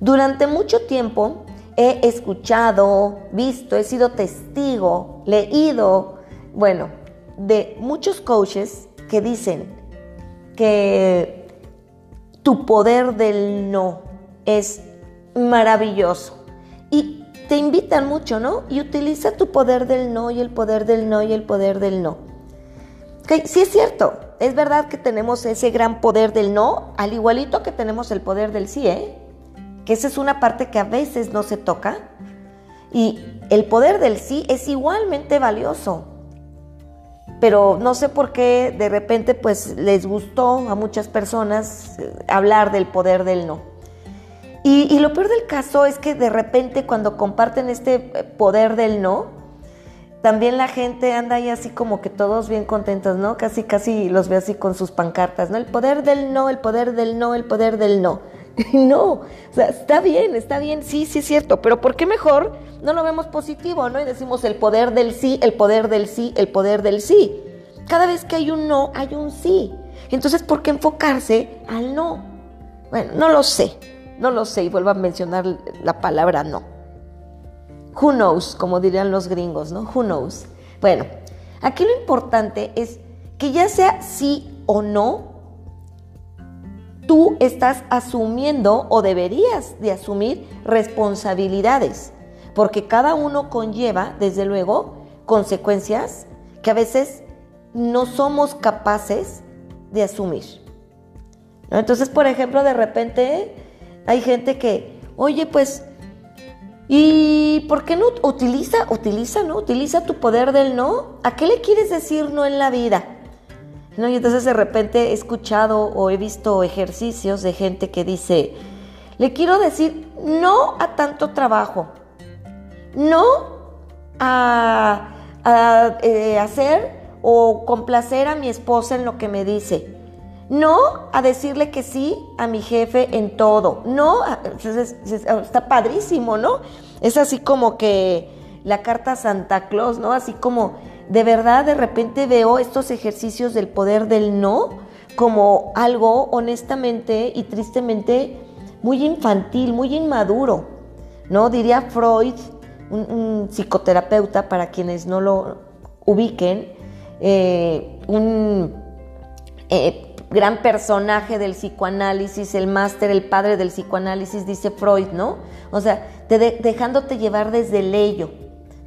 Durante mucho tiempo he escuchado, visto, he sido testigo, leído, bueno, de muchos coaches que dicen que tu poder del no es maravilloso. Y te invitan mucho, ¿no? Y utiliza tu poder del no y el poder del no y el poder del no. Okay, sí es cierto, es verdad que tenemos ese gran poder del no, al igualito que tenemos el poder del sí, ¿eh? Que esa es una parte que a veces no se toca. Y el poder del sí es igualmente valioso. Pero no sé por qué de repente pues les gustó a muchas personas eh, hablar del poder del no. Y, lo peor del caso es que de repente cuando comparten este eh, poder del no, también la gente anda ahí así como que todos bien contentos, ¿no? Casi, casi los ve así con sus pancartas, ¿no? El poder del no, el poder del no, el poder del no. no, o sea, está bien, está bien, sí, sí es cierto, pero ¿por qué mejor no lo vemos positivo, ¿no? Y decimos el poder del sí, el poder del sí, el poder del sí. Cada vez que hay un no, hay un sí. Entonces, ¿por qué enfocarse al no? Bueno, no lo sé. No lo sé y vuelvo a mencionar la palabra no. Who knows, como dirían los gringos, ¿no? Who knows. Bueno, aquí lo importante es que ya sea sí o no, tú estás asumiendo o deberías de asumir responsabilidades, porque cada uno conlleva, desde luego, consecuencias que a veces no somos capaces de asumir. Entonces, por ejemplo, de repente hay gente que, oye, pues, ¿y por qué no utiliza, utiliza, no? Utiliza tu poder del no. ¿A qué le quieres decir no en la vida? ¿No? Y entonces de repente he escuchado o he visto ejercicios de gente que dice, le quiero decir no a tanto trabajo, no a, eh, hacer o complacer a mi esposa en lo que me dice. No a decirle que sí a mi jefe en todo. No, está padrísimo, ¿no? Es así como que la carta Santa Claus, ¿no? Así como de verdad de repente veo estos ejercicios del poder del no como algo honestamente y tristemente muy infantil, muy inmaduro, ¿no? Diría Freud, un, psicoterapeuta para quienes no lo ubiquen, eh, un eh, gran personaje del psicoanálisis, el máster, el padre del psicoanálisis, dice Freud, ¿no? O sea, dejándote llevar desde el ello,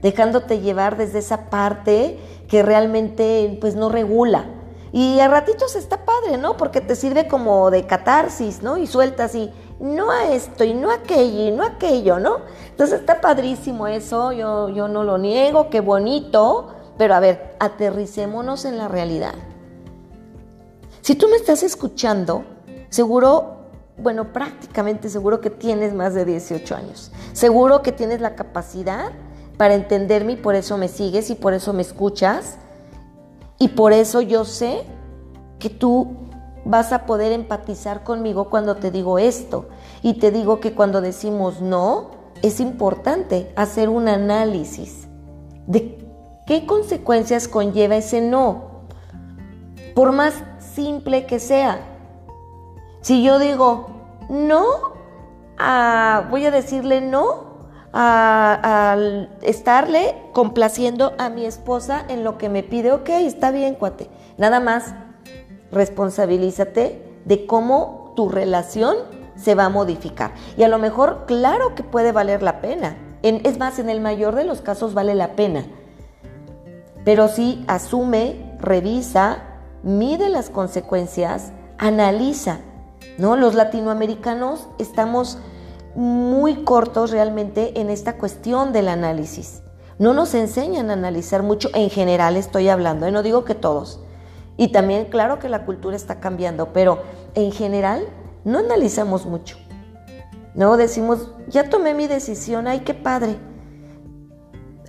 dejándote llevar desde esa parte que realmente pues no regula. Y a ratitos está padre, ¿no? Porque te sirve como de catarsis, ¿no? Y sueltas y no a esto y no a aquello y no a aquello, ¿no? Entonces está padrísimo eso, yo, yo no lo niego, qué bonito, pero a ver, aterricémonos en la realidad. Si tú me estás escuchando, seguro, bueno, prácticamente seguro que tienes más de 18 años. Seguro que tienes la capacidad para entenderme y por eso me sigues y por eso me escuchas. Y por eso yo sé que tú vas a poder empatizar conmigo cuando te digo esto. Y te digo que cuando decimos no, es importante hacer un análisis de qué consecuencias conlleva ese no. Por más simple que sea. Si yo digo no, voy a decirle no a, estarle complaciendo a mi esposa en lo que me pide, ok, está bien, cuate. Nada más responsabilízate de cómo tu relación se va a modificar. Y a lo mejor, claro que puede valer la pena. es más, en el mayor de los casos vale la pena. Pero sí asume, revisa, mide las consecuencias, analiza. ¿no? Los latinoamericanos estamos muy cortos realmente en esta cuestión del análisis. No nos enseñan a analizar mucho, en general estoy hablando, ¿eh? no digo que todos. Y también, claro que la cultura está cambiando, pero en general no analizamos mucho. No decimos, ya tomé mi decisión, ay, qué padre.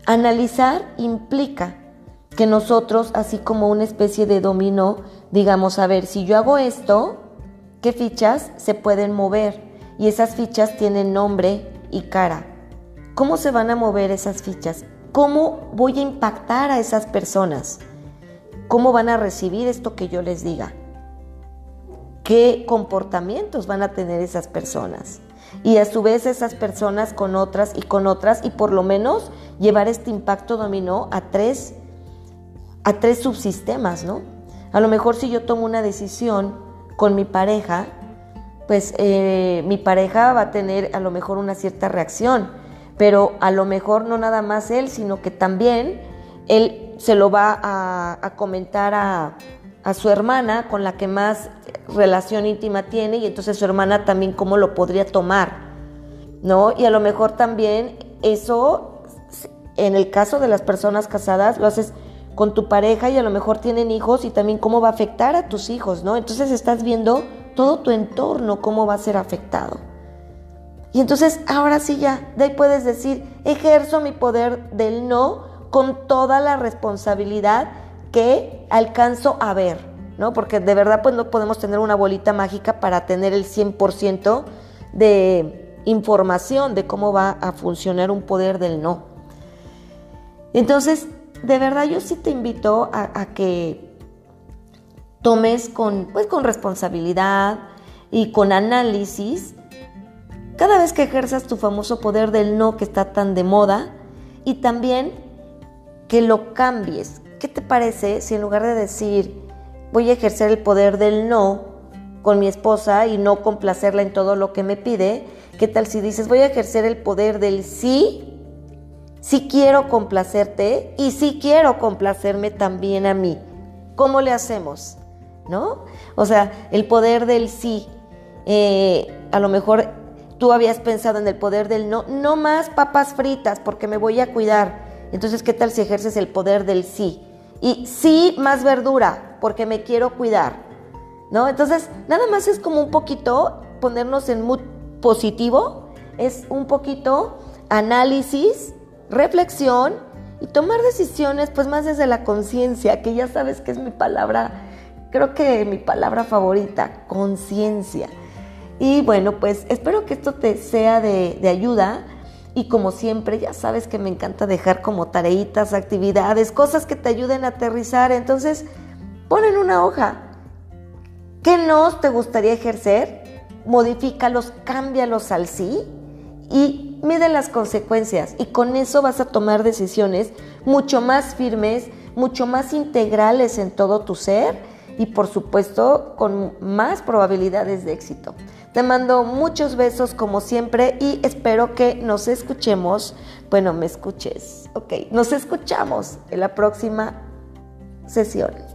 Analizar implica que nosotros, así como una especie de dominó, digamos, a ver, si yo hago esto, ¿qué fichas se pueden mover? Y esas fichas tienen nombre y cara. ¿Cómo se van a mover esas fichas? ¿Cómo voy a impactar a esas personas? ¿Cómo van a recibir esto que yo les diga? ¿Qué comportamientos van a tener esas personas? Y a su vez esas personas con otras y con otras y por lo menos llevar este impacto dominó a tres, a tres subsistemas, ¿no? A lo mejor si yo tomo una decisión con mi pareja, pues eh, mi pareja va a tener a lo mejor una cierta reacción, pero a lo mejor no nada más él, sino que también él se lo va a, comentar a, a, su hermana con la que más relación íntima tiene y entonces su hermana también cómo lo podría tomar, ¿no? Y a lo mejor también eso, en el caso de las personas casadas, lo haces con tu pareja y a lo mejor tienen hijos y también cómo va a afectar a tus hijos, ¿no? Entonces estás viendo todo tu entorno, cómo va a ser afectado. Y entonces ahora sí ya, de ahí puedes decir, ejerzo mi poder del no con toda la responsabilidad que alcanzo a ver, ¿no? Porque de verdad pues no podemos tener una bolita mágica para tener el 100% de información de cómo va a funcionar un poder del no. Entonces, de verdad yo sí te invito a, a que tomes con, pues, con responsabilidad y con análisis cada vez que ejerzas tu famoso poder del no que está tan de moda y también que lo cambies. ¿Qué te parece si en lugar de decir voy a ejercer el poder del no con mi esposa y no complacerla en todo lo que me pide, qué tal si dices voy a ejercer el poder del sí? Sí quiero complacerte y sí quiero complacerme también a mí. ¿Cómo le hacemos? ¿No? O sea, el poder del sí. Eh, a lo mejor tú habías pensado en el poder del no, no más papas fritas porque me voy a cuidar. Entonces, ¿qué tal si ejerces el poder del sí? Y sí más verdura porque me quiero cuidar, ¿no? Entonces, nada más es como un poquito ponernos en mood positivo, es un poquito análisis, reflexión y tomar decisiones pues más desde la conciencia, que ya sabes que es mi palabra creo que mi palabra favorita, conciencia. Y bueno, pues espero que esto te sea de, ayuda. Y como siempre, ya sabes que me encanta dejar como tareitas, actividades, cosas que te ayuden a aterrizar. Entonces, pon en una hoja. ¿Qué no te gustaría ejercer? Modifícalos, cámbialos al sí y mide las consecuencias. Y con eso vas a tomar decisiones mucho más firmes, mucho más integrales en todo tu ser y por supuesto con más probabilidades de éxito. Te mando muchos besos como siempre y espero que nos escuchemos, bueno, me escuches, ok, nos escuchamos en la próxima sesión.